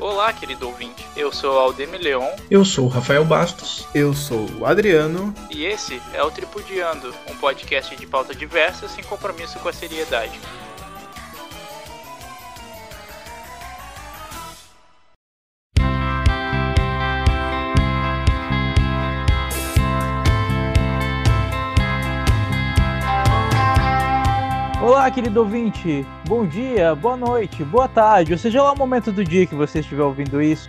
Olá, querido ouvinte. Eu sou Aldemir Leon. Eu sou o Rafael Bastos. Eu sou o Adriano. E esse é o Tripudiando, um podcast de pauta diversa sem compromisso com a seriedade. Olá, querido ouvinte. Bom dia, boa noite, boa tarde, ou seja lá o momento do dia que você estiver ouvindo isso.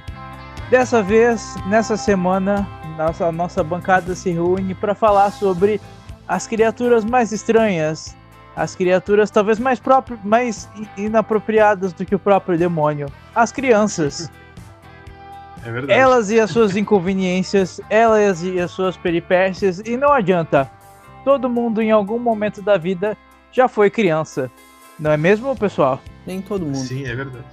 Dessa vez, nessa semana, nossa, nossa bancada se reúne para falar sobre as criaturas mais estranhas, as criaturas talvez mais, próprias, mais inapropriadas do que o próprio demônio, as crianças. É verdade. Elas e as suas inconveniências, elas e as suas peripécias, e não adianta. Todo mundo em algum momento da vida já foi criança. Não é mesmo, pessoal? Nem todo mundo. Sim, é verdade.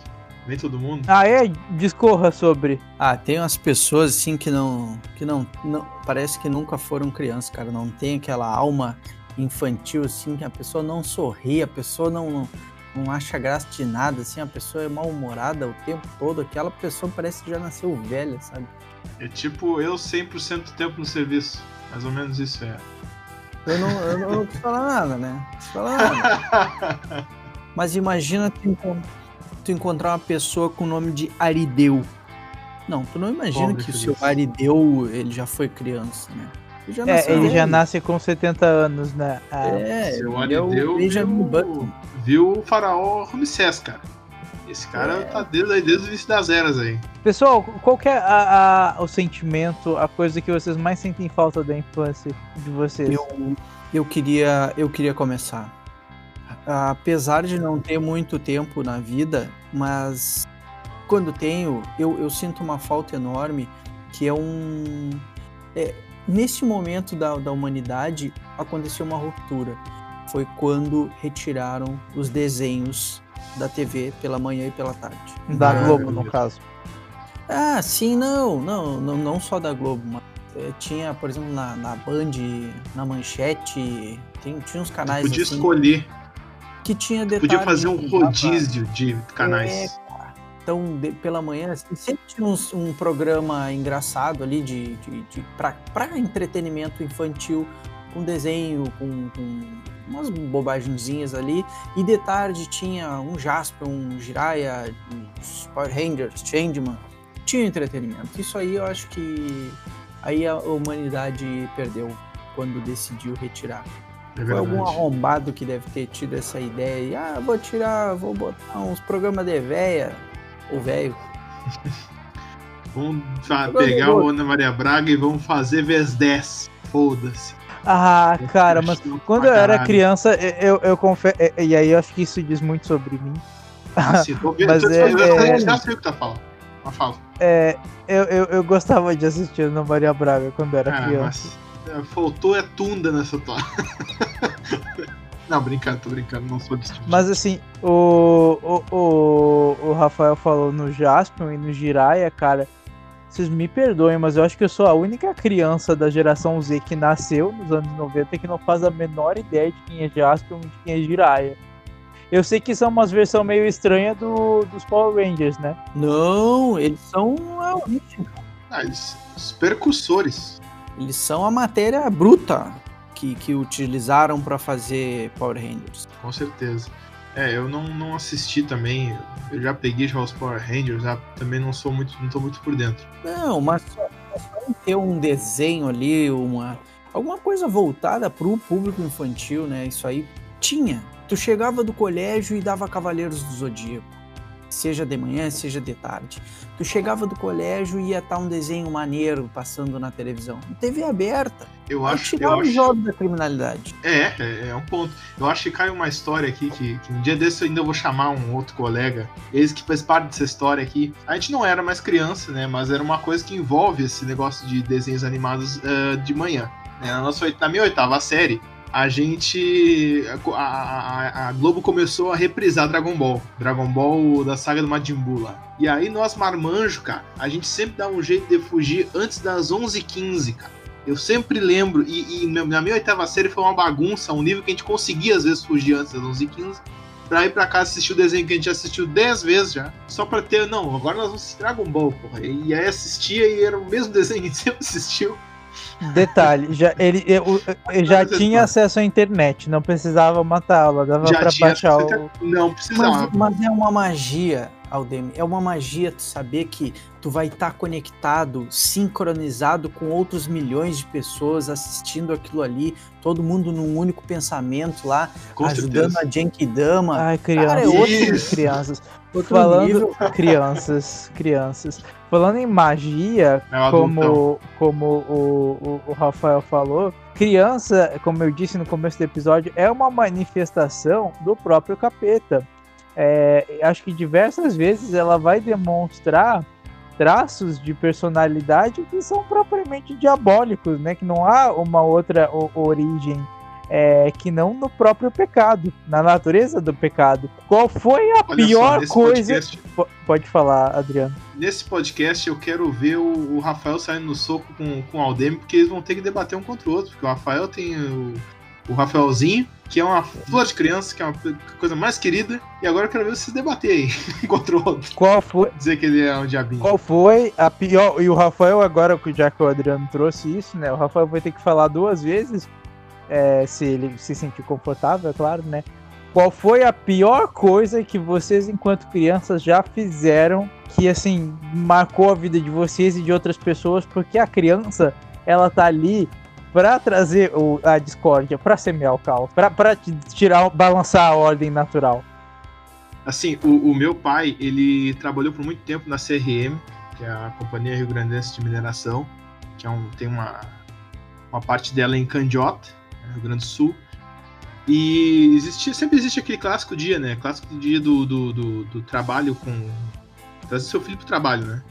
Nem todo mundo. Ah, é? Discorra sobre. Ah, tem umas pessoas assim que não. que não, não. Parece que nunca foram crianças, cara. Não tem aquela alma infantil, assim, que a pessoa não sorri, a pessoa não, não, não acha graça de nada, assim, a pessoa é mal-humorada o tempo todo. Aquela pessoa parece que já nasceu velha, sabe? É tipo eu 100% do tempo no serviço. Mais ou menos isso é. Eu não, eu não, não preciso falar nada, né? Não preciso falar nada. Mas imagina tu, tu encontrar uma pessoa com o nome de Arideu. Não, tu não imagina Pobre que o seu Arideu, ele já foi criança, né? Ele já É, ele já nasce com 70 anos, né? Ah, É, Seu ele é Arideu Button. viu, viu o faraó Ramsés, cara. Esse cara É. tá desde, desde o início das eras aí. Pessoal, qual que é a- a- o sentimento, a coisa que vocês mais sentem falta da infância de vocês? Eu, eu, queria, eu queria começar. Apesar de não ter muito tempo na vida, mas quando tenho, eu, eu sinto uma falta enorme, que é um. É, nesse momento da, da humanidade, aconteceu uma ruptura. Foi quando retiraram os desenhos da TV pela manhã e pela tarde. Da Globo, no caso. Ah, sim, não, não, não, não só da Globo, mas eh, tinha, por exemplo, na, na Band, na Manchete, tem, tinha uns canais Podia assim, escolher, que tinha detalhes. podia fazer um que dava- rodízio de canais. É. Então, de- pela manhã, assim, sempre tinha uns- um programa engraçado ali de, de, de para entretenimento infantil, com desenho, com, com umas bobagenzinhas ali. E de tarde tinha um Jasper, um Jiraiya, uns Power Rangers, Changeman. Tinha entretenimento. Isso aí eu acho que aí a humanidade perdeu quando decidiu retirar. É Foi algum arrombado que deve ter tido essa ideia. E, ah, vou tirar, vou botar uns programas de véia. Ou velho. Vamos pegar vou- o Ana Maria Braga e vamos fazer vezes 10. Foda-se. Ah, cara, mas quando eu era criança, eu, eu confesso. E aí eu acho que isso diz muito sobre mim. Mas tô- é- eu é- já sei o que tá falando. É, eu, eu, eu gostava de assistir Ana Maria Braga quando eu era Ah, criança. mas é, faltou é tunda nessa tua. não, brincando, tô brincando, não sou desse tipo. Mas assim, o, o, o, o Rafael falou no Jaspion e no Jiraiya, cara. Vocês me perdoem, mas eu acho que eu sou a única criança da geração Z que nasceu nos anos 90 que não faz a menor ideia de quem é Jaspion e de quem é Jiraiya. Eu sei que são umas versões meio estranhas do, dos Power Rangers, né? Não, eles são a origem. Ah, eles- os percussores. Eles são a matéria bruta que, que utilizaram para fazer Power Rangers. Com certeza. É, eu não, não assisti também. Eu já peguei já os Power Rangers, já também não sou muito, não tô muito por dentro. Não, mas só, só ter um desenho ali, uma alguma coisa voltada para o público infantil, né? Isso aí tinha. Tu chegava do colégio e dava Cavaleiros do Zodíaco. Seja de manhã, seja de tarde. Tu chegava do colégio e ia estar um desenho maneiro passando na televisão. TV aberta. Eu acho, os acho, jogos da criminalidade. é, é, é um ponto. Eu acho que cai uma história aqui que, que um dia desse eu ainda vou chamar um outro colega, esse que faz parte dessa história aqui. A gente não era mais criança, né? Mas era uma coisa que envolve esse negócio de desenhos animados eh, de manhã. né? Na, nossa, na minha oitava série, a gente. A, a- a Globo começou a reprisar Dragon Ball. Dragon Ball da saga do Majin Buu lá. E aí nós, marmanjo, cara, a gente sempre dá um jeito de fugir antes das 11h15, cara. Eu sempre lembro, e, e na minha oitava série foi uma bagunça, um nível que a gente conseguia às vezes fugir antes das 11h15. pra ir pra casa assistir o desenho que a gente assistiu 10 vezes já. Só pra ter, não, agora nós vamos assistir Dragon Ball, porra. E aí assistia e era o mesmo desenho que a gente sempre assistiu. Detalhe, já, ele, eu, eu já é tinha acesso à internet, não precisava matar aula, dava já pra tinha. baixar o. Não precisava. Mas, mas é uma magia, Aldemir. É uma magia tu saber que tu vai estar conectado, sincronizado com outros milhões de pessoas assistindo aquilo ali, todo mundo num único pensamento lá, Com ajudando certeza. a Genkidama. Ai, Cara, é crianças, outro- Ah, crianças. Outro Falando, nível. crianças, crianças. Falando em magia, É adultão. como, como o, o, o Rafael falou, criança, como eu disse no começo do episódio, é uma manifestação do próprio capeta. É, acho que diversas vezes ela vai demonstrar traços de personalidade que são propriamente diabólicos, né? Que não há uma outra origem é, que não no próprio pecado, na natureza do pecado. Qual foi a Olha só, pior nesse coisa? podcast- Po- Pode falar, Adriano. Nesse podcast eu quero ver o, o Rafael saindo no soco com, com o Aldemir, porque eles vão ter que debater um contra o outro. Porque o Rafael tem o, o Rafaelzinho, que é uma flor de criança, que é uma coisa mais querida. E agora eu quero ver vocês debater aí, um contra o outro. Qual foi, Dizer que ele é um diabinho. qual foi a pior. E o Rafael, agora, já que o Adriano trouxe isso, né? O Rafael vai ter que falar duas vezes, é, se ele se sentir confortável, é claro, né? Qual foi a pior coisa que vocês, enquanto crianças, já fizeram que, assim, marcou a vida de vocês e de outras pessoas? Porque a criança, ela tá ali pra trazer o, a discórdia, pra semear o caos, te tirar, balançar a ordem natural. Assim, o, o meu pai, ele trabalhou por muito tempo na CRM, que é a Companhia Rio Grandense de Mineração, que é um, tem uma, uma parte dela em Candiota, Rio Grande do Sul. E sempre existe aquele clássico dia, né? Clássico dia do, do, do, do trabalho com. Trazer seu filho pro trabalho, né?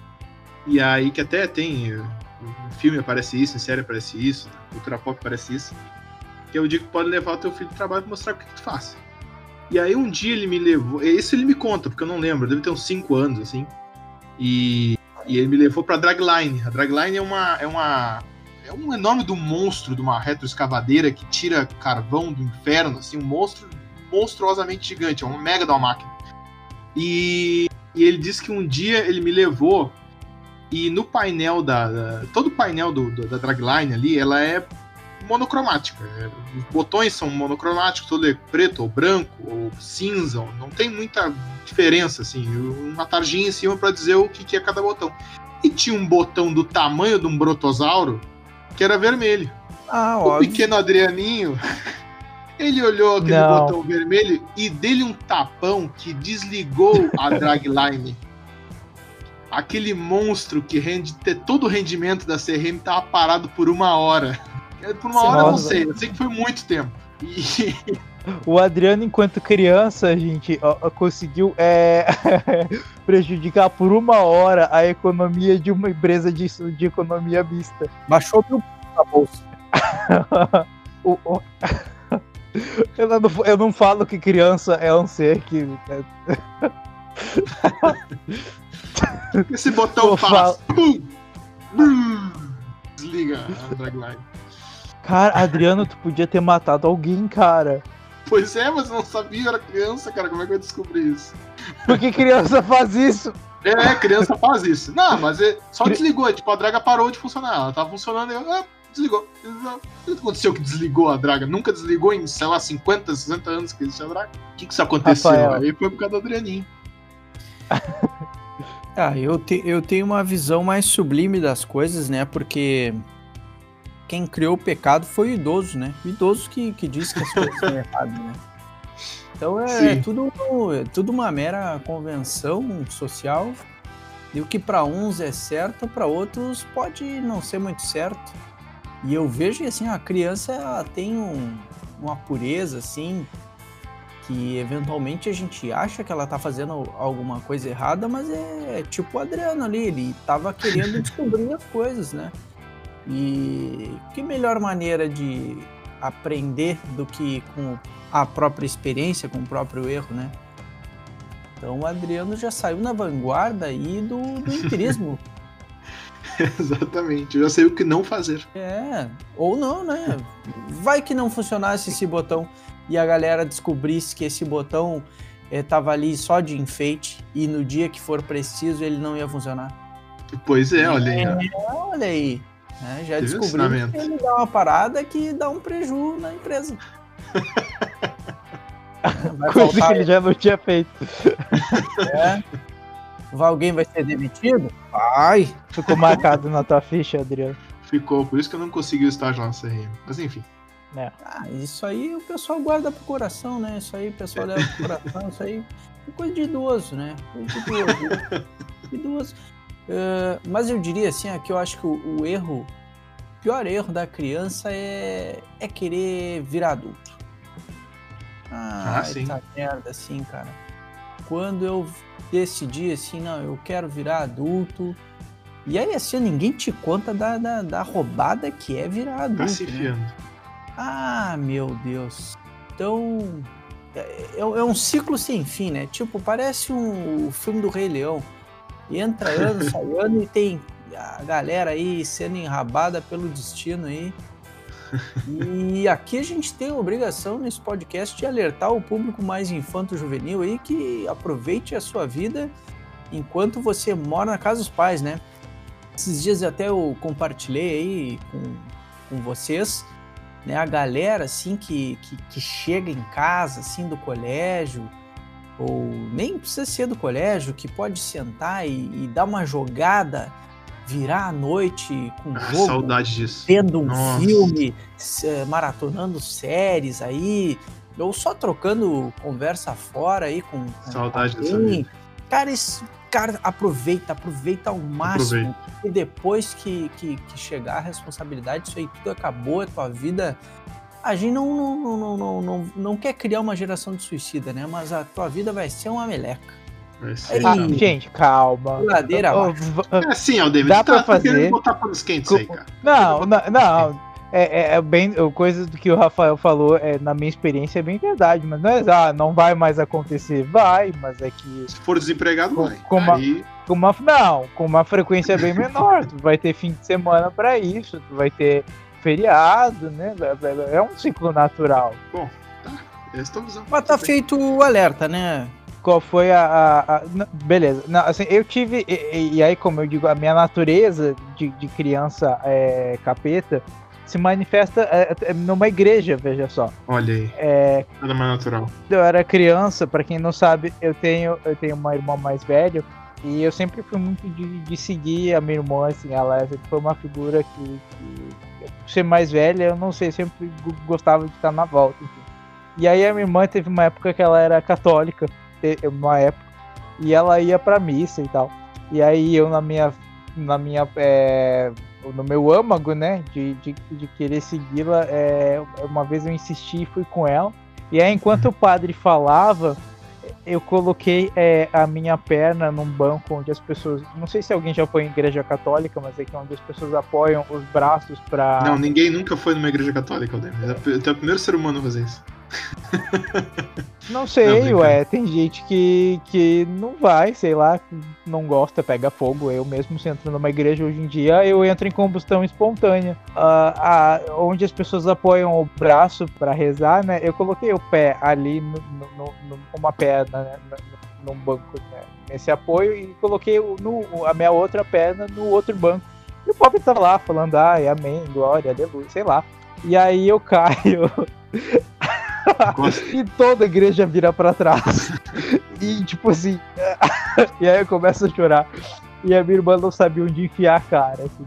E aí que até tem. eh, Em filme aparece isso, em série aparece isso, cultura pop aparece isso. Que é o dia que pode levar o teu filho pro trabalho e mostrar o que, que tu faz. E aí um dia ele me levou. Isso ele me conta, porque eu não lembro, deve ter uns 5 anos, assim. E, e ele me levou pra Dragline. A Dragline é uma. É uma. É um enorme do monstro de uma retroescavadeira que tira carvão do inferno, assim, um monstro monstruosamente gigante, é uma mega da máquina. E, e ele disse que um dia ele me levou e no painel da. da- todo o painel do, do- da Dragline ali, ela é monocromática. É, Os botões são monocromáticos, todo é preto ou branco ou cinza, não tem muita diferença, assim. Uma tarjinha em cima para dizer o que, que é cada botão. E tinha um botão do tamanho de um brotosauro que era vermelho. Ah, O óbvio. pequeno Adrianinho, ele olhou aquele Não. botão vermelho e dele um tapão que desligou a dragline. Aquele monstro que rende todo o rendimento da CRM tava parado por uma hora. Por uma hora eu não sei, eu sei que foi muito tempo. E O Adriano, enquanto criança, gente, ó, ó, conseguiu é, prejudicar por uma hora a economia de uma empresa de, de economia mista. Baixou mil na bolsa. O- o- eu, não, eu não falo que criança é um ser que. é, esse botão falo- Pum, brum, desliga a dragline. Cara, Adriano, tu podia ter matado alguém, cara. Pois é, mas eu não sabia, eu era criança, cara. Como é que eu descobri isso? Por que criança faz isso? É, criança faz isso. Não, mas é, só desligou. Tipo, a draga parou de funcionar. Ela tava funcionando e ah, desligou. O que aconteceu que desligou a draga? Nunca desligou em, sei lá, 50, 60 anos que existe a draga. O que que isso aconteceu? Rafael. Aí foi por causa do Adrianinho. Ah, eu, te- eu tenho uma visão mais sublime das coisas, né? Porque quem criou o pecado foi o idoso, né? O idoso que, que diz que as coisas são erradas, né? Então é, Sim. tudo, é tudo uma mera convenção social. E o que para uns é certo, para outros pode não ser muito certo. E eu vejo que assim, a criança ela tem um- uma pureza assim, que eventualmente a gente acha que ela tá fazendo alguma coisa errada, mas é tipo o Adriano ali, ele tava querendo descobrir as coisas, né? E que melhor maneira de aprender do que com a própria experiência, com o próprio erro, né? Então o Adriano já saiu na vanguarda aí do, do empirismo. Exatamente. Eu já sei o que não fazer. É, ou não, né? Vai que não funcionasse esse botão e a galera descobrisse que esse botão é, tava ali só de enfeite e no dia que for preciso ele não ia funcionar. Pois é, olha aí. É, olha aí. Né? já Teve descobrimos que ele dá uma parada que dá um prejuízo na empresa. É, Vai Coisa faltar, que ele já não tinha feito. é. Vai- Alguém vai ser demitido? Vai. Ficou marcado na tua ficha, Adriano. Ficou, por isso que eu não consegui o estágio lá na CRM. Mas enfim. Ah, isso aí o pessoal guarda pro coração, né? Isso aí o pessoal leva pro coração, isso aí é coisa de idoso, né? Coisa de idoso. né? idoso. Eh, mas eu diria assim, ó, que eu acho que o, o erro, o pior erro da criança é, é querer virar adulto. Ah, Ah, sim. essa merda, assim, cara. Quando eu decidi assim, não, eu quero virar adulto. E aí, assim, ninguém te conta da, da, da roubada que é virar adulto. Tá se né? Ah, meu Deus. Então, é, é um- é um ciclo sem fim, né? Tipo, parece um, o filme do Rei Leão. Entra ano, sai ano e tem a galera aí sendo enrabada pelo destino aí. E aqui a gente tem a obrigação nesse podcast de alertar o público mais infanto-juvenil aí que aproveite a sua vida enquanto você mora na casa dos pais, né? Esses dias até eu compartilhei aí com, com vocês né, a galera assim que, que, que chega em casa assim do colégio ou nem precisa ser do colégio que pode sentar e, e dar uma jogada virar a noite com Ah, jogo saudade disso. vendo um Nossa. filme maratonando séries aí ou só trocando conversa fora aí com, com Saudade alguém. cara cara aproveita aproveita ao máximo Aproveita. e depois que, que, que chegar a responsabilidade, isso aí tudo acabou, a tua vida. A gente não, não, não, não, não, não, não quer criar uma geração de suicida, né? Mas a tua vida vai ser uma meleca. Vai ser, Ah, gente, calma. Ladeira É assim, Aldemir. Dá tu tá, pra tá fazer. botar panos quentes aí, cara. Não, não, não. É, é- é bem. Coisa do que o Rafael falou, é, na minha experiência, é bem verdade. Mas não é, ah, não vai mais acontecer. Vai, mas é que. Se for desempregado, Com- vai. como a- Aí, Com uma, não, com uma frequência bem menor. Tu vai ter fim de semana pra isso, tu vai ter feriado, né? É um ciclo natural. eles estão usando. Mas tá feito o alerta, né? qual foi a. a- a- beleza. Não, assim, eu tive. E, e- e aí, como eu digo, a minha natureza de, de criança é, capeta se manifesta é, é, numa igreja, veja só. Olha aí, É, nada mais natural. eu era criança, pra quem não sabe, eu tenho, eu tenho uma irmã mais velha. E eu sempre fui muito de, de seguir a minha irmã, assim, ela sempre foi uma figura que, que, ser mais velha, eu não sei, sempre go- gostava de estar na volta, enfim. E aí a minha irmã teve uma época que ela era católica, uma época, e ela ia pra missa e tal. E aí eu na minha, na minha, é, no meu âmago, né, de, de, de querer segui-la, é, uma vez eu insisti e fui com ela. E aí enquanto o padre falava, eu coloquei é, a minha perna num banco onde as pessoas. Não sei se alguém já foi em igreja católica, mas é que onde as pessoas apoiam os braços pra. Não, ninguém nunca foi numa igreja católica, Aldemir. Tu é o primeiro ser humano a fazer isso. Não Não, sei, brincando. ué. Tem gente que, que não vai, sei lá, não gosta, pega fogo. Eu mesmo, se entro numa igreja hoje em dia, eu entro em combustão espontânea. Ah, onde as pessoas apoiam o braço pra rezar, né? Eu coloquei o pé ali, no, no, no- uma perna, né? no- Num banco, né? Nesse apoio, e coloquei o- no, a minha outra perna no outro banco. E o pobre tava lá falando, ai, amém, glória, aleluia, sei lá. E aí eu caio. E toda a igreja vira pra trás. e tipo assim. e aí eu começo a chorar. E a minha irmã não sabia onde enfiar a cara. assim.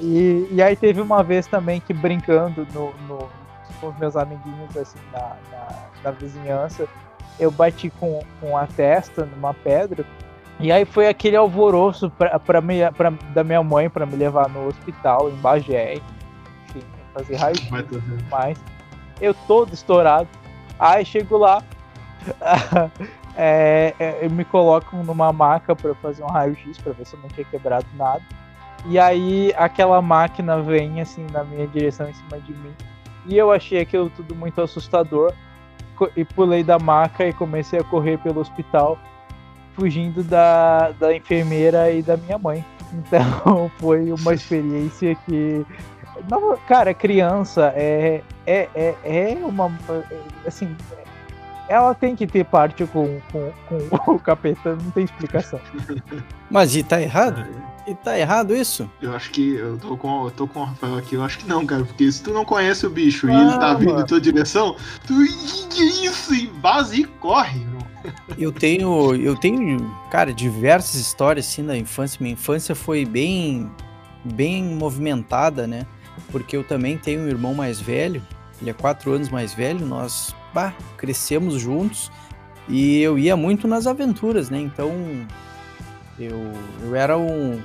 E, e aí teve uma vez também que brincando no, no- com os meus amiguinhos assim na, na, na vizinhança, eu bati com, com a testa numa pedra. E aí foi aquele alvoroço pra, pra minha, pra, da minha mãe pra me levar no hospital em Bagé. Enfim, fazer raio-x Vai ter- mais. Eu todo estourado. Aí chego lá, é, é, me colocam numa maca para fazer um raio-x para ver se eu não tinha quebrado nada. E aí aquela máquina vem assim na minha direção em cima de mim. E eu achei aquilo tudo muito assustador. E pulei da maca e comecei a correr pelo hospital, fugindo da, da enfermeira e da minha mãe. Então foi uma experiência que não, cara, criança é, é, é, é uma. é, Assim, ela tem que ter parte com, com, com o capeta, não tem explicação. Mas e tá errado? E tá errado isso? Eu acho que eu tô com, eu tô com o Rafael aqui, eu acho que não, cara, porque se tu não conhece o bicho e ele tá vindo mano. em tua direção, tu. Que isso? E vaza e corre, irmão. Eu tenho, eu tenho, cara, diversas histórias assim da infância. Minha infância foi bem, bem movimentada, né? Porque eu também tenho um irmão mais velho. Ele é quatro anos mais velho. Nós, bah, crescemos juntos e eu ia muito nas aventuras, né? Então eu, eu era um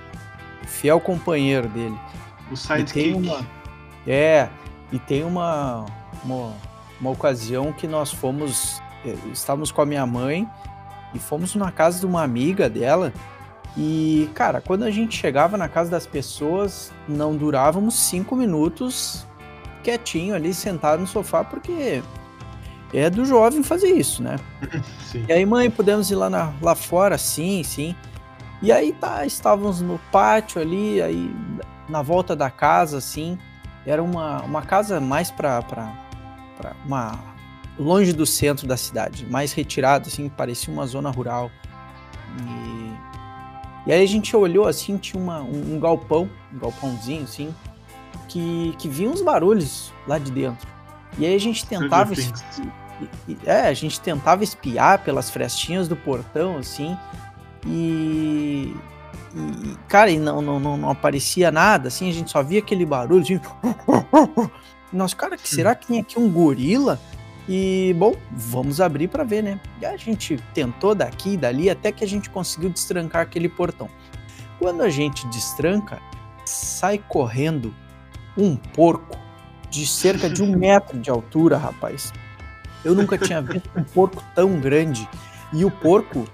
fiel companheiro dele. O sidekick. uma, é, e tem uma, uma, uma ocasião que nós fomos, eh, estávamos com a minha mãe e fomos na casa de uma amiga dela. E, cara, quando a gente chegava na casa das pessoas, não durávamos cinco minutos quietinho ali, sentado no sofá, porque é do jovem fazer isso, né? Sim. E aí, mãe, podemos ir lá, na- lá fora? Sim, sim. E aí tá, estávamos no pátio ali, aí na volta da casa, assim. Era uma, uma casa mais pra uma. longe do centro da cidade, mais retirado, assim, parecia uma zona rural. E, e aí a gente olhou assim, tinha uma, um, um galpão, um galpãozinho, assim, que, que vinha uns barulhos lá de dentro. E aí a gente tentava. É, a gente tentava espiar pelas frestinhas do portão, assim, e. e, cara, e não, não, não, não aparecia nada, assim, a gente só via aquele barulho, assim. Nós, cara, que será que tem aqui um gorila? E, bom, vamos abrir pra ver, né? E a gente tentou daqui e dali até que a gente conseguiu destrancar aquele portão. Quando a gente destranca, sai correndo um porco de cerca de um metro de altura, rapaz. Eu nunca tinha visto um porco tão grande. E o porco,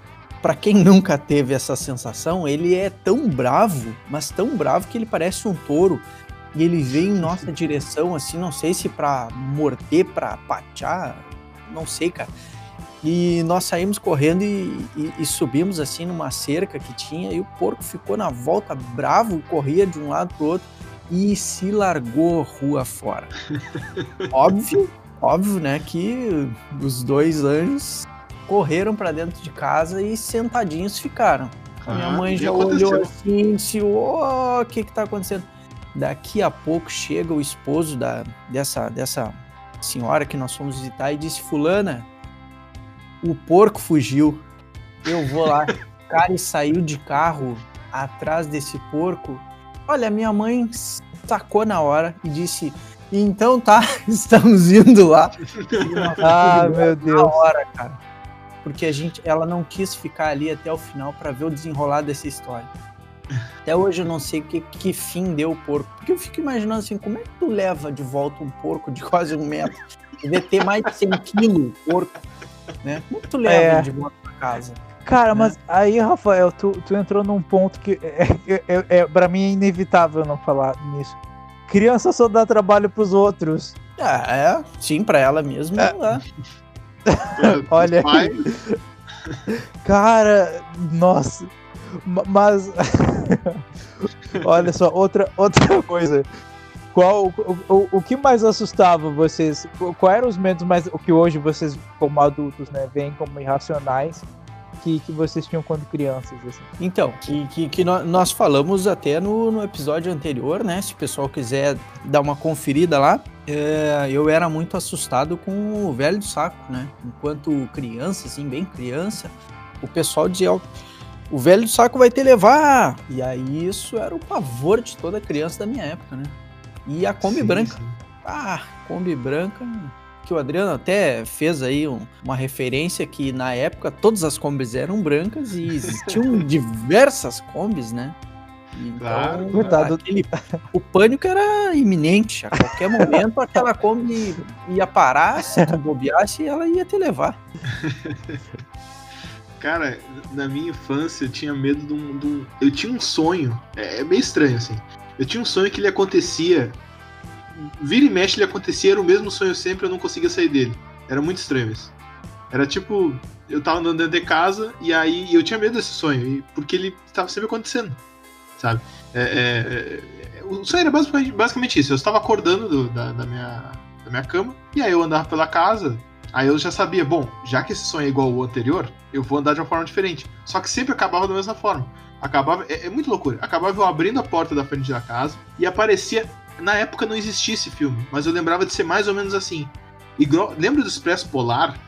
pra quem nunca teve essa sensação, ele é tão bravo, mas tão bravo que ele parece um touro. E ele veio em nossa direção, assim, não sei se pra morder, pra patear, não sei, cara. E nós saímos correndo e, e- e subimos assim numa cerca que tinha, e o porco ficou na volta bravo, corria de um lado pro outro e se largou rua fora. óbvio, óbvio, né, que os dois anjos correram pra dentro de casa e sentadinhos ficaram. A minha Ah, mãe já aconteceu. olhou assim disse: o que que tá acontecendo? Daqui a pouco chega o esposo da, dessa, dessa senhora que nós fomos visitar e disse: Fulana, o porco fugiu. Eu vou lá. Cara, e saiu de carro atrás desse porco. Olha, minha mãe sacou na hora e disse: Então tá, estamos indo lá. E Ah, meu na Deus. hora, cara. Porque a gente, ela não quis ficar ali até o final para ver o desenrolar dessa história. Até hoje eu não sei que, que fim deu o porco. Porque eu fico imaginando assim, como é que tu leva de volta um porco de quase um metro? Deve ter mais de 100 quilos o porco, né? Como que tu leva É. de volta pra casa? Cara, mas aí, Rafael, tu, tu entrou num ponto que é, é, é, é, pra mim é inevitável não falar nisso. Criança só dá trabalho pros outros. Ah, é, sim, pra ela mesmo. É. dá. Olha, cara, nossa. Ma- Mas, olha só, outra, outra coisa. Qual, o, o, o que mais assustava vocês? Qu- Qual eram os medos mais, o que hoje vocês, como adultos, né, veem como irracionais, que, que vocês tinham quando crianças, assim? Então, que, que, que nó- nós falamos até no, no episódio anterior, né? Se o pessoal quiser dar uma conferida lá, é, eu era muito assustado com o velho do saco, né? Enquanto criança, assim, bem criança, o pessoal dizia, ó, o velho do saco vai te levar! E aí isso era o pavor de toda criança da minha época, né? E a Kombi sim, branca. sim. Ah, Kombi branca. Que o Adriano até fez aí um- uma referência que na época todas as Kombis eram brancas e existiam diversas Kombis, né? Então, Claro. Coitado. aquele- o pânico era iminente. A qualquer momento aquela Kombi ia parar, se tu bobeasse, ela ia te levar. Cara, na minha infância eu tinha medo de um. de um- eu tinha um sonho. É, é meio estranho, assim. Eu tinha um sonho que ele acontecia. Vira e mexe, ele acontecia, era o mesmo sonho sempre, eu não conseguia sair dele. Era muito estranho isso. Era tipo, eu tava andando dentro de casa e aí eu tinha medo desse sonho, porque ele tava sempre acontecendo, sabe? É, é, é, o sonho era basicamente, basicamente isso. Eu estava acordando do- da, da minha, da minha cama, e aí eu andava pela casa, Aí eu já sabia, bom, já que esse sonho é igual ao anterior, eu vou andar de uma forma diferente. Só que sempre acabava da mesma forma. Acabava. É, é muito loucura. Acabava eu abrindo a porta da frente da casa e aparecia. Na época não existia esse filme, mas eu lembrava de ser mais ou menos assim. Igual, lembra do Expresso Polar?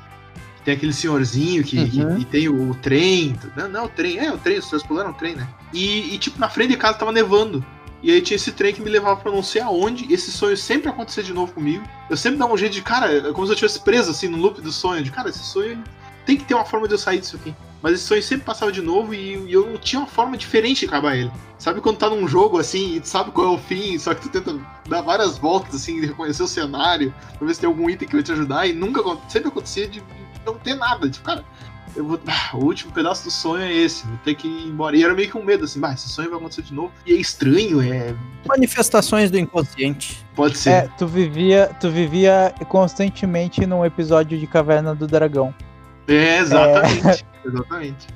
Tem aquele senhorzinho que, Uhum. e tem o, trem. Não, não, o trem. É, o trem, o Expresso Polar é um trem, né? E, e, tipo, na frente de casa tava nevando. E aí tinha esse trem que me levava pra não sei aonde. Esse sonho sempre acontecia de novo comigo. Eu sempre dava um jeito de, cara, é como se eu tivesse preso assim no loop do sonho. De, cara, esse sonho tem que ter uma forma de eu sair disso aqui. Mas esse sonho sempre passava de novo e, e eu não tinha uma forma diferente de acabar ele. Sabe quando tá num jogo assim e tu sabe qual é o fim, só que tu tenta dar várias voltas assim, de reconhecer o cenário, pra ver se tem algum item que vai te ajudar e nunca sempre acontecia de não ter nada. Tipo, cara, eu vou. ah, o último pedaço do sonho é esse, vou ter que ir embora. E era meio que um medo, assim, bah, esse sonho vai acontecer de novo. E é estranho, é. Manifestações do inconsciente. Pode ser. É, tu vivia, tu vivia constantemente num episódio de Caverna do Dragão. É, exatamente. Exatamente.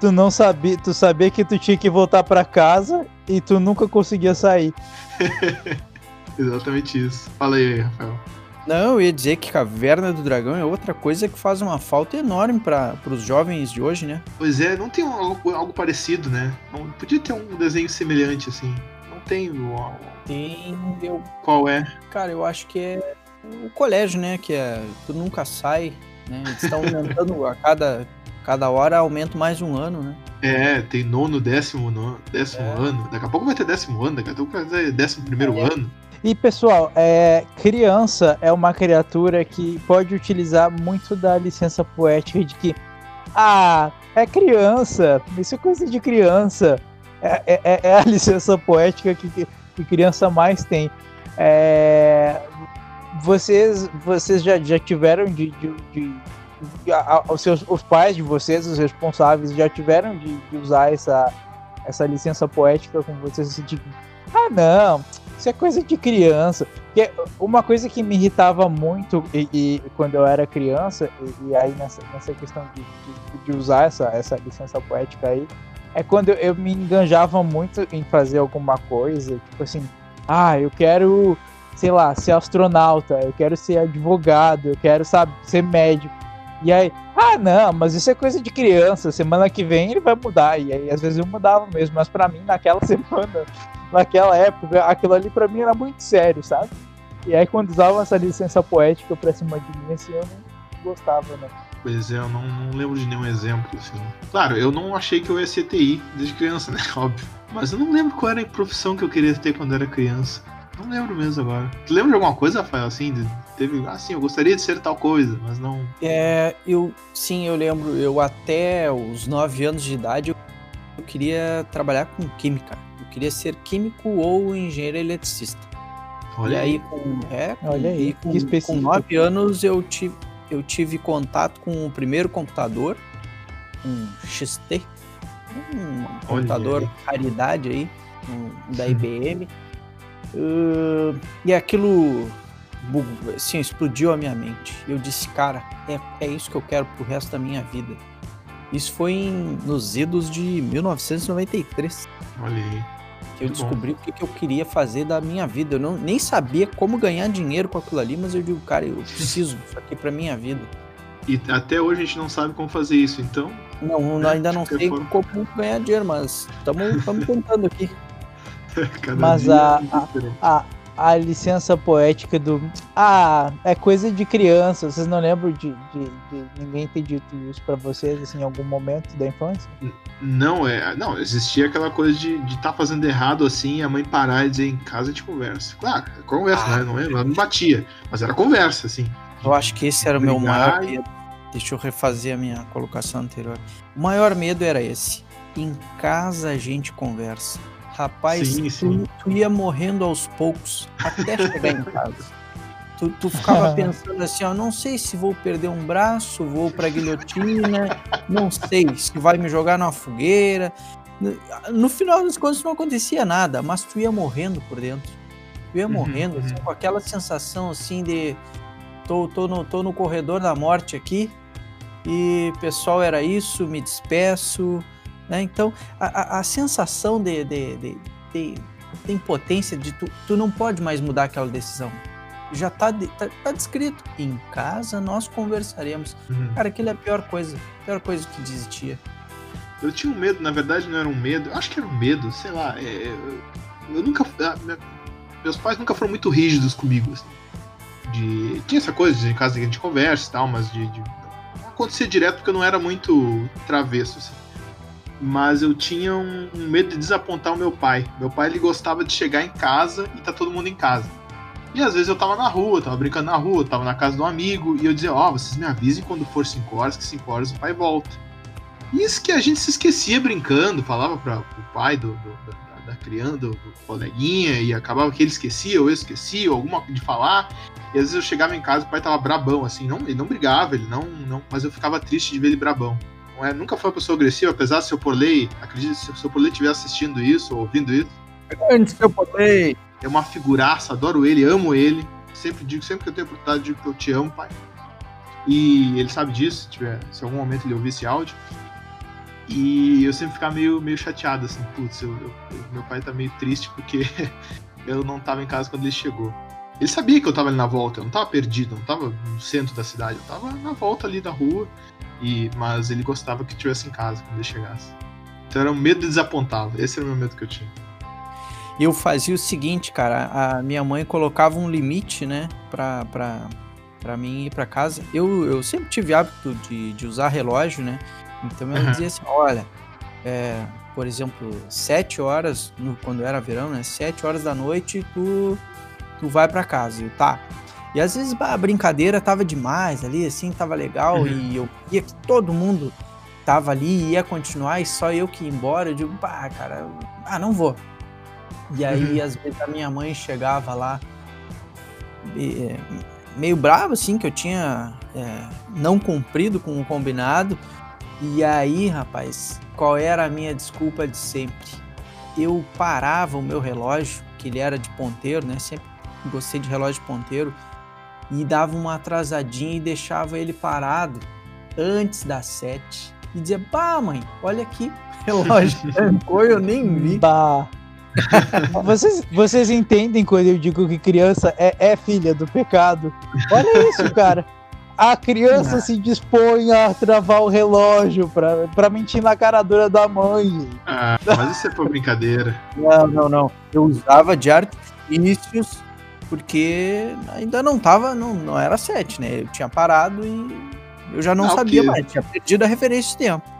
Tu não sabia, tu sabia que tu tinha que voltar pra casa e tu nunca conseguia sair. Exatamente isso. Fala aí, Rafael. Não, eu ia dizer que Caverna do Dragão é outra coisa que faz uma falta enorme para os jovens de hoje, né? Pois é, não tem um- algo, algo parecido, né? Não, podia ter um desenho semelhante, assim. Não tem o- Tem, eu, qual é. cara, eu acho que é o colégio, né? Que é, tu nunca sai, né? Eles estão aumentando a cada, cada hora aumenta mais um ano, né? É, tem nono, décimo, nono, décimo É. ano. Daqui a pouco vai ter décimo ano, daqui a pouco vai ter décimo primeiro ano. E pessoal, é, criança é uma criatura que pode utilizar muito da licença poética de que, ah, é criança, isso é coisa de criança. É, é- é- é a licença poética que, que, criança mais tem. É, vocês vocês já, já tiveram de, de- de- a- os, seus, os pais de vocês, os responsáveis, já tiveram de, de usar essa, essa licença poética com vocês assim, de ah não, isso é coisa de criança. Porque uma coisa que me irritava muito e, e quando eu era criança, e, e aí nessa, nessa questão de, de, de usar essa, essa licença poética aí, é quando eu me enganjava muito em fazer alguma coisa, tipo assim, ah, eu quero, sei lá, ser astronauta, eu quero ser advogado, eu quero, sabe, ser médico. E aí, ah, não, mas isso é coisa de criança, semana que vem ele vai mudar. E aí, às vezes eu mudava mesmo, mas pra mim, naquela semana, naquela época, aquilo ali pra mim era muito sério, sabe? E aí, quando usavam essa licença poética pra cima de mim, assim, eu não gostava, né? Pois é, eu não, não lembro de nenhum exemplo, assim. Claro, eu não achei que eu ia ser TI desde criança, né? Óbvio. Mas eu não lembro qual era a profissão que eu queria ter quando era criança. Não lembro mesmo agora. Tu lembra de alguma coisa, Rafael, assim? De, teve, ah, sim, eu gostaria de ser tal coisa, mas não. É, eu sim, eu lembro, eu até os 9 anos de idade eu, eu queria trabalhar com química. Eu queria ser químico ou engenheiro eletricista. Olha e aí, com, é, com, Olha aí, e que com, com específico. 9 anos eu tive, eu tive contato com o primeiro computador, um XT, um computador aí. raridade aí, um, da IBM. Uh, e aquilo assim, explodiu a minha mente. Eu disse, cara, é, é isso que eu quero pro resto da minha vida. Isso foi em, nos idos de 1993 Olha aí. que eu Muito bom. descobri o que, que eu queria fazer da minha vida. Eu não, nem sabia como ganhar dinheiro com aquilo ali, mas eu digo, cara, eu preciso disso aqui pra minha vida. E até hoje a gente não sabe como fazer isso, então. Não, não- É, ainda não sei forma. como ganhar dinheiro, mas estamos tentando aqui. Cada Mas dia a- é muito diferente. A, a licença poética do. Ah, é coisa de criança. Vocês não lembram de, de, de ninguém ter dito isso pra vocês assim, em algum momento da infância? Não, é. Não, existia aquela coisa de estar tá fazendo errado assim, e a mãe parar e dizer em casa a gente conversa. Claro, é conversa, Ah. né? Não, é, ela não batia, mas era conversa, assim. Eu acho que esse era o meu maior e- medo. Deixa eu refazer a minha colocação anterior. O maior medo era esse. Em casa a gente conversa. Rapaz, Sim, tu, sim. tu ia morrendo aos poucos até chegar em casa. Tu, tu ficava pensando assim, ó, não sei se vou perder um braço, vou pra guilhotina, não sei se vai me jogar numa fogueira. No, final das contas não acontecia nada, mas tu ia morrendo por dentro. Tu ia Uhum, morrendo, assim, uhum. com aquela sensação assim de tô, tô, no, tô no corredor da morte aqui e pessoal era isso, me despeço, né? Então a, a, a sensação de, de, de, de, de impotência de tu, tu não pode mais mudar aquela decisão. já tá, de- tá, tá descrito. Em casa nós conversaremos. Uhum. Cara, aquilo é a pior coisa. A pior coisa que existia. Eu tinha um medo, na verdade não era um medo, acho que era um medo, sei lá. é, eu, eu nunca. ah, minha- meus pais nunca foram muito rígidos comigo. assim. de, tinha essa coisa de em casa que a gente conversa e tal, mas de, de não acontecia direto porque eu não era muito travesso. Assim. Mas eu tinha um, um medo de desapontar o meu pai. Meu pai ele gostava de chegar em casa e tá todo mundo em casa. E às vezes eu tava na rua, tava brincando na rua, tava na casa de um amigo, e eu dizia, ó, vocês me avisem quando for 5 horas, que 5 horas o pai volta. Isso que a gente se esquecia brincando, falava para o pai do, do- da, da criança, do, do coleguinha, e acabava que ele esquecia, ou eu esquecia, ou alguma de falar. E às vezes eu chegava em casa e o pai tava brabão, assim, não, ele não brigava, ele não, não. Mas eu ficava triste de ver ele brabão. Não é, nunca foi uma pessoa agressiva, apesar de seu Porley, acredito, se o seu Porley estiver assistindo isso, ou ouvindo isso, Antes que eu podei. é uma figuraça, adoro ele, amo ele. Sempre digo, sempre que eu tenho oportunidade, digo que eu te amo, pai. E ele sabe disso, se, tiver, se em algum momento ele ouvir esse áudio. E eu sempre ficava meio, meio chateado, assim, putz, eu- eu- meu pai tá meio triste porque eu não tava em casa quando ele chegou. Ele sabia que eu tava ali na volta, eu não tava perdido, eu não tava no centro da cidade, eu tava na volta ali da rua. E, mas ele gostava que eu estivesse em casa quando ele chegasse. Então era um medo de desapontá-lo, esse era o meu medo que eu tinha. Eu fazia o seguinte, cara, a minha mãe colocava um limite, né, pra, pra, pra mim ir pra casa. Eu, eu sempre tive hábito de, de usar relógio, né, então ela dizia assim, olha, é, por exemplo, sete horas, no- quando era verão, né, sete horas da noite, tu, tu vai pra casa. E eu, tá. E às vezes a brincadeira tava demais ali, assim, tava legal, Uhum. e eu via que todo mundo tava ali e ia continuar, e só eu que ia embora, eu digo, pá, cara, ah, não vou. E aí, Uhum. às vezes, a minha mãe chegava lá e, meio brava, assim, que eu tinha é, não cumprido com o combinado. E aí, rapaz, qual era a minha desculpa de sempre? Eu parava o meu relógio, que ele era de ponteiro, né? Sempre gostei de relógio ponteiro, e dava uma atrasadinha e deixava ele parado antes das sete. E dizia, pá, mãe, olha aqui, relógio trancou eu nem vi. Bah. vocês, vocês entendem quando eu digo que criança é, é filha do pecado? Olha isso, cara. A criança se dispõe a travar o relógio pra, pra mentir na cara dura da mãe. Ah, mas isso é por brincadeira. Não, não, não. Eu usava de artifícios porque ainda não tava, não, não era sete, né? Eu tinha parado e eu já não Ah, sabia ok. mais, tinha perdido a referência de tempo.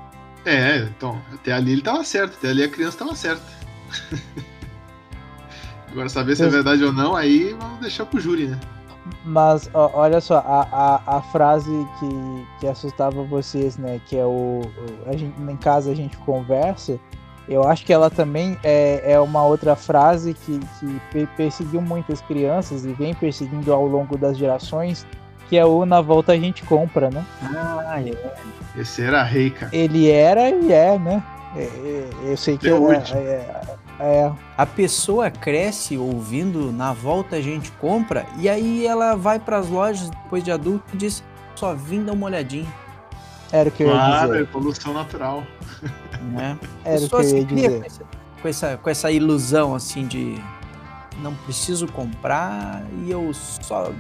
É, então, até ali ele tava certo, até ali a criança tava certa. Agora, saber se é verdade ou não, aí vamos deixar pro júri, né? Mas ó, olha só, a, a, a frase que, que assustava vocês, né? Que é o. o- a gente, em casa a gente conversa. Eu acho que ela também é, é uma outra frase que, que pe- perseguiu muitas crianças e vem perseguindo ao longo das gerações, que é o na volta a gente compra, né? Ah, é. Esse era rei, cara. Ele era e é, né? É, é, eu sei que Até é, é, é, A pessoa cresce ouvindo na volta a gente compra e aí ela vai para as lojas depois de adulto e diz só vim dar uma olhadinha, era o que eu ia Claro, dizer. evolução natural. né? Era o que cria dizer. com essa, com essa, com essa ilusão assim de não preciso comprar e eu só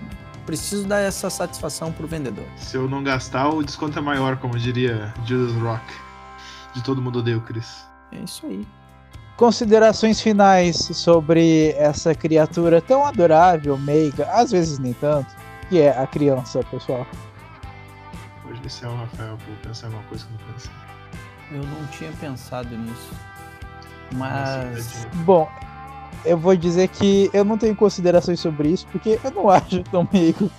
preciso dar essa satisfação pro vendedor. Se eu não gastar, o desconto é maior, como diria Judas Rock. De todo mundo odeia o Chris. É isso aí. Considerações finais sobre essa criatura tão adorável, meiga, às vezes nem tanto, que é a criança, pessoal. Hoje esse é o Rafael, pra pensar em uma coisa que eu não pensei. Eu não tinha pensado nisso. Mas. Bom, eu vou dizer que eu não tenho considerações sobre isso, porque eu não acho tão meigo.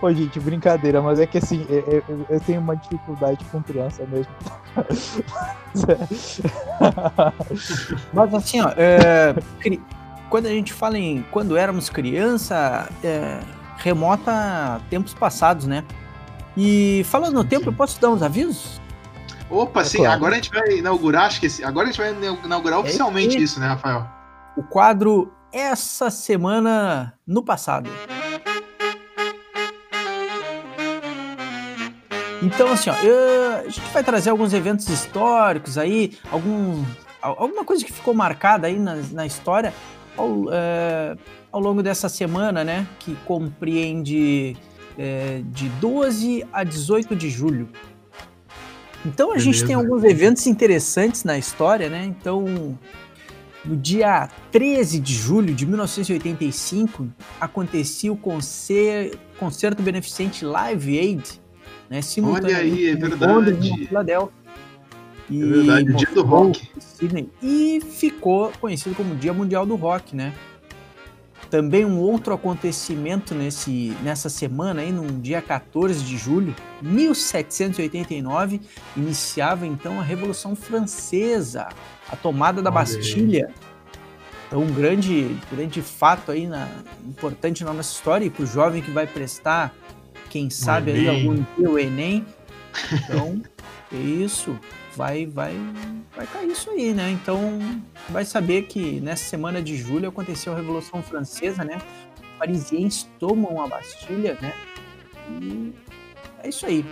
Ô, gente, brincadeira, mas é que assim, eu, eu- eu tenho uma dificuldade com criança mesmo. Mas assim, ó, é, cri- quando a gente fala em quando éramos criança, é, remota tempos passados, né? E falando no tempo, eu posso dar uns avisos? Opa, É sim, claro. agora a gente vai inaugurar, acho que esse, agora a gente vai inaugurar oficialmente isso. isso, né, Rafael? O quadro Essa Semana no Passado. Então, assim, ó, eu- a gente vai trazer alguns eventos históricos aí, algum, al- alguma coisa que ficou marcada aí na, na história ao, é, ao longo dessa semana, né, que compreende é, de 12 a 18 de julho. Então a Beleza. gente tem alguns eventos interessantes na história, né? Então, no dia 13 de julho de 1985, acontecia o concer- concerto beneficente Live Aid, né? simultaneamente aí, é em verdade. na Filadélfia. E É verdade, o dia do rock. Sydney, e ficou conhecido como Dia Mundial do Rock, né? Também um outro acontecimento nesse, nessa semana, aí, num dia 14 de julho, 1789, iniciava então a Revolução Francesa, a tomada da. Bastilha. Então, um grande, grande fato aí, na, importante na nossa história, e para o jovem que vai prestar, quem sabe aí algum dia o Enem. Então, isso, vai, vai, vai cair isso aí, né? Então, vai saber que nessa semana de julho aconteceu a Revolução Francesa, né? Parisienses tomam a Bastilha, né? E é isso aí.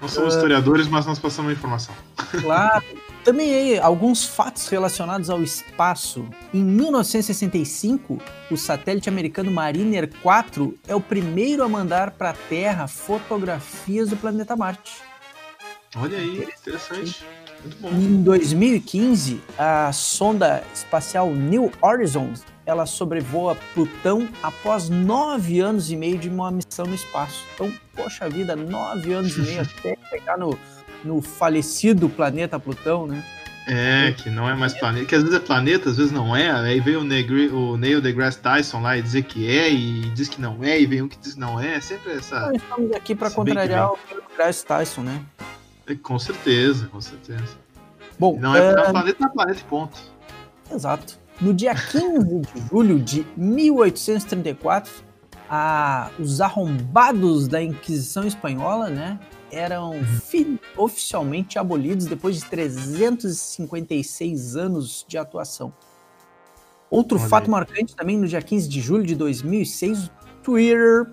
Nós somos historiadores, mas nós passamos a informação. Claro. Também aí, alguns fatos relacionados ao espaço. Em 1965, o satélite americano Mariner 4 é o primeiro a mandar para a Terra fotografias do planeta Marte. Olha aí, interessante. Muito bom. Em 2015, a sonda espacial New Horizons ela sobrevoa Plutão após nove anos e meio de uma missão no espaço. Então, poxa vida, nove anos e meio até chegar no, no falecido planeta Plutão, né? É, que não é mais planeta. Que às vezes é planeta, às vezes não é. Aí veio o, Negri, o Neil deGrasse Tyson lá e dizer que é, e diz que não é, e vem um que diz que não é. É sempre essa. Nós estamos aqui para contrariar o Grace Tyson, né? Com certeza, com certeza. Bom, Não é, é, planeta, é planeta ponto. Exato. No dia 15 de julho de 1834, a- os arrombados da Inquisição Espanhola, né, eram fi- oficialmente abolidos depois de 356 anos de atuação. Outro Olha fato aí. marcante também no dia 15 de julho de 2006, o Twitter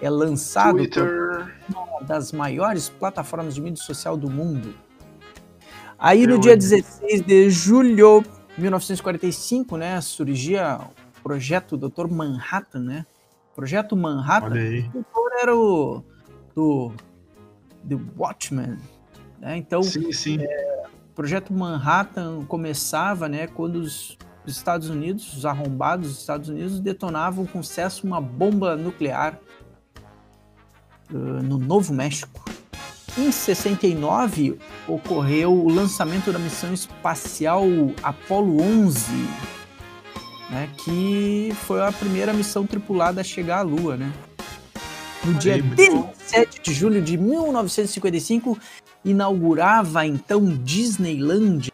é lançado por Twitter. uma das maiores plataformas de mídia social do mundo. Aí no dia olhei. 16 de julho de 1945, né, surgia o projeto Dr. Manhattan, né? Projeto Manhattan. O doutor era o do The Watchmen, né? Então, Sim, sim. o projeto Manhattan começava, né, quando os os Estados Unidos, os arrombados dos Estados Unidos, detonavam com sucesso uma bomba nuclear no Novo México. Em 69, ocorreu o lançamento da missão espacial Apollo 11, né, que foi a primeira missão tripulada a chegar à Lua, né? No dia aí, muito bom. 17 de julho de 1955, inaugurava então Disneyland,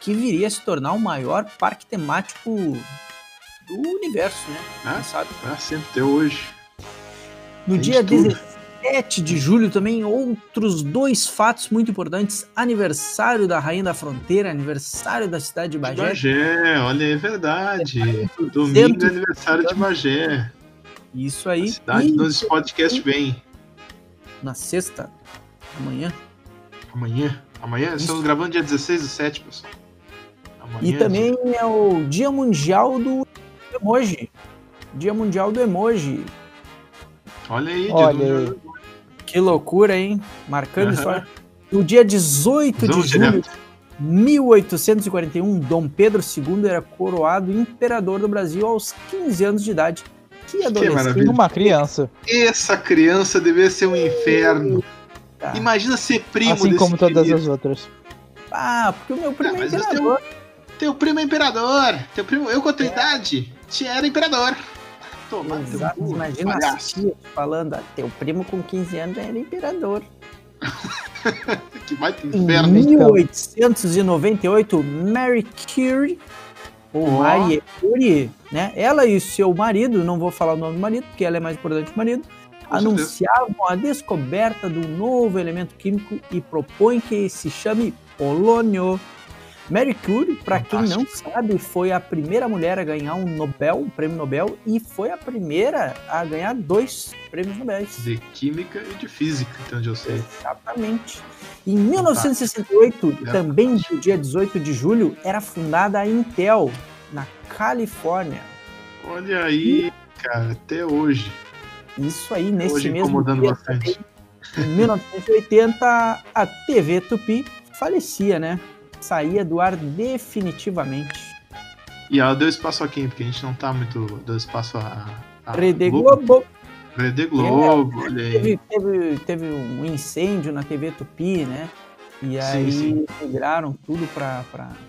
que viria a se tornar o maior parque temático do universo, né? Ah, sabe? Pra sempre até hoje. No Tem dia de tudo. 17 de julho também outros dois fatos muito importantes: aniversário da Rainha da Fronteira, aniversário da cidade de De Bagé. Bagé, olha, é verdade. Domingo é aniversário de Bagé. Isso A aí. cidade E onde esse podcast vem. na sexta, amanhã. Amanhã. Amanhã, estamos gravando dia 16 do 7, pessoal. Amanhã, E também é o Dia Mundial do Emoji. Dia Mundial do Emoji. Olha aí, Olha dia aí. Que loucura, hein? Marcando Aham. história. No dia 18 de julho de 1841, Dom Pedro II era coroado imperador do Brasil aos 15 anos de idade. Que adolescente. maravilha. Uma criança. Essa criança devia ser um inferno. Tá. Imagina ser primo assim desse como todas querido. as outras. Ah, porque o meu primo Ah, é imperador. Teu primo é imperador. Teu primo, eu com a tua idade, te era imperador. Toma teu Exato. cu, Imagina as palhaço. tias falando, ah, teu primo com 15 anos era imperador. Que vai pro Em inferno. 1898, Mary Curie, ou Ó. Marie Curie, né? Ela e seu marido, não vou falar o nome do marido, porque ela é mais importante que o marido, Com anunciavam a descoberta de um novo elemento químico e propõem que se chame polônio. Mary Curie, para quem não sabe, foi a primeira mulher a ganhar um Nobel, um prêmio Nobel, e foi a primeira a ganhar dois prêmios Nobel. De química e de física, então eu sei. Exatamente. Em 1968, É. também no dia 18 de julho, era fundada a Intel. na Califórnia. Olha aí, cara, até hoje. Isso aí, nesse Hoje mesmo dia, bastante. em 1980, a TV Tupi falecia, né? Saía do ar definitivamente. E ela deu espaço a quem? Porque a gente não tá muito. Deu espaço a. a Rede Globo. Rede Globo, aí. Teve, teve, teve um incêndio na TV Tupi, né? E Sim, aí sim. migraram tudo para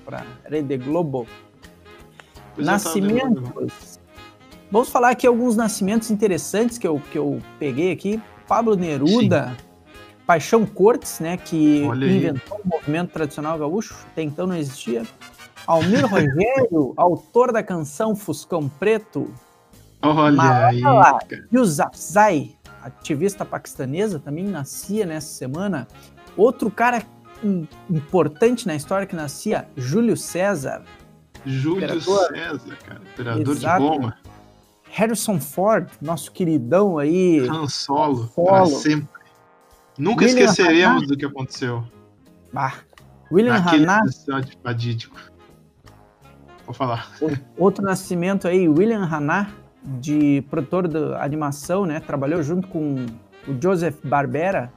para Rede Globo. Pois é. Nascimentos. Vamos falar aqui alguns nascimentos interessantes que eu, que eu peguei aqui. Pablo Neruda, Paixão Cortes, né? Que inventou o movimento tradicional gaúcho, até então não existia. Almir Rogério, autor da canção Fuscão Preto. Olha Mas aí. Yousafzai, ativista paquistanesa, também nascia nessa semana. Outro cara im- importante na história que nascia, Júlio César. Júlio Imperador. César, cara. Imperador Exato. de Roma. Harrison Ford, nosso queridão aí. Han Solo. Han Solo. Sempre. Nunca William esqueceremos Hanna. do que aconteceu. Ah, William Hanna, episódio fadídico. Vou falar. outro nascimento aí, William Hanna, de produtor da animação, né? Trabalhou junto com o Joseph Barbera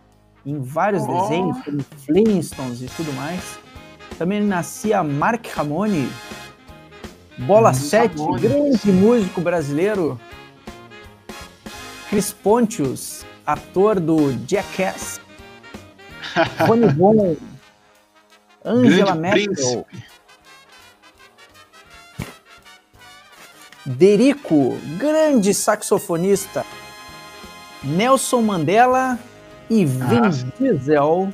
em vários Oh. desenhos, como Flintstones e tudo mais. Também nascia Mark Ramone, Bola Hum, 7, Ramone. grande músico brasileiro. Chris Pontius, ator do Jackass. Rony Von, Angela Merkel. Derico, grande saxofonista. Nelson Mandela e Vin Ah. Diesel.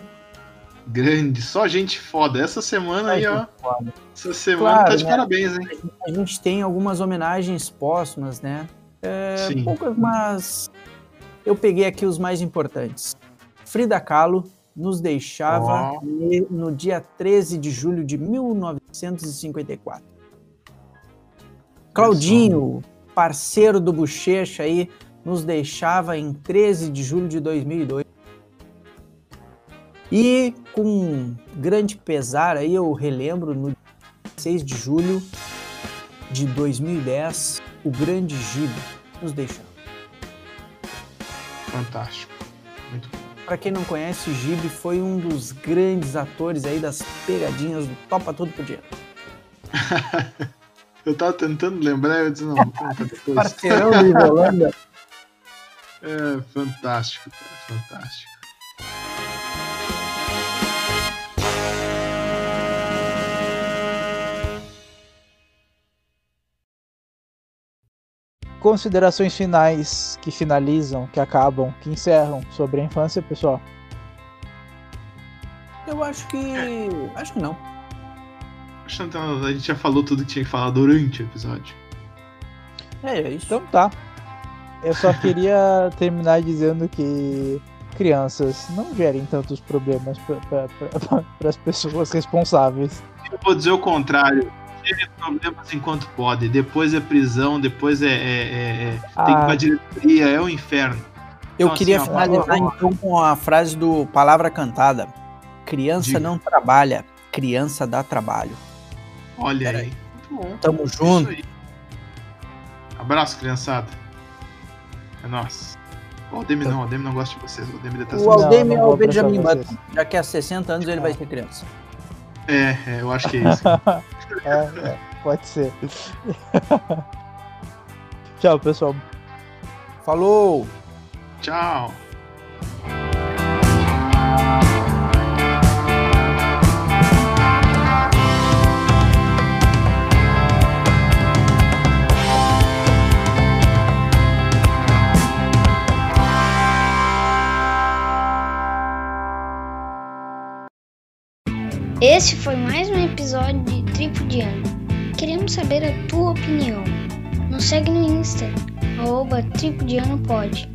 Grande. Só gente foda. Essa semana aí, ó. Essa semana Claro, tá de né? parabéns, hein? A gente tem algumas homenagens póstumas, né? É, Sim. poucas, mas eu peguei aqui os mais importantes. Frida Kahlo nos deixava ne- no dia 13 de julho de 1954. Claudinho, parceiro do Bochecha aí, nos deixava em 13 de julho de 2002. E com grande pesar aí eu relembro no 6 de julho de 2010, o grande Gibe nos deixou. Fantástico. Muito bom. Para quem não conhece, o Gibe foi um dos grandes atores aí das pegadinhas do Topa Tudo por Dia. Eu tava tentando lembrar, eu disse, não, depois. Parceirão do Ivolanda. É fantástico, cara, fantástico. Considerações finais que finalizam, que acabam, que encerram sobre a infância, pessoal. Eu acho que. Acho que não. Acho que a gente já falou tudo que tinha que falar durante o episódio. É, é isso. Então tá. Eu só queria terminar dizendo que crianças não gerem tantos problemas para as pessoas responsáveis. Eu vou dizer o contrário. Teve problemas enquanto pode. Depois é prisão, depois é. é- é- é- Tem que ir Ah, pra diretoria, é o inferno. Eu Então, queria assim, finalizar ó, então com a frase do Palavra Cantada: Criança Diga. não trabalha, criança dá trabalho. Olha Pera aí. Muito bom. Tamo Isso junto. aí. Abraço, criançada. É nóis. O Aldemir não, o Aldemir não gosta de vocês. O Aldemir detesta O. Aldemir não é o Benjamin Button. Já que há 60 anos ele vai ser criança. É, é, eu acho que é isso. é, é, pode ser. Tchau, pessoal. Falou! Tchau. Esse foi mais um episódio de Tripudiano. Queremos saber a tua opinião. Nos segue no Insta, arroba Tripudiano Pod.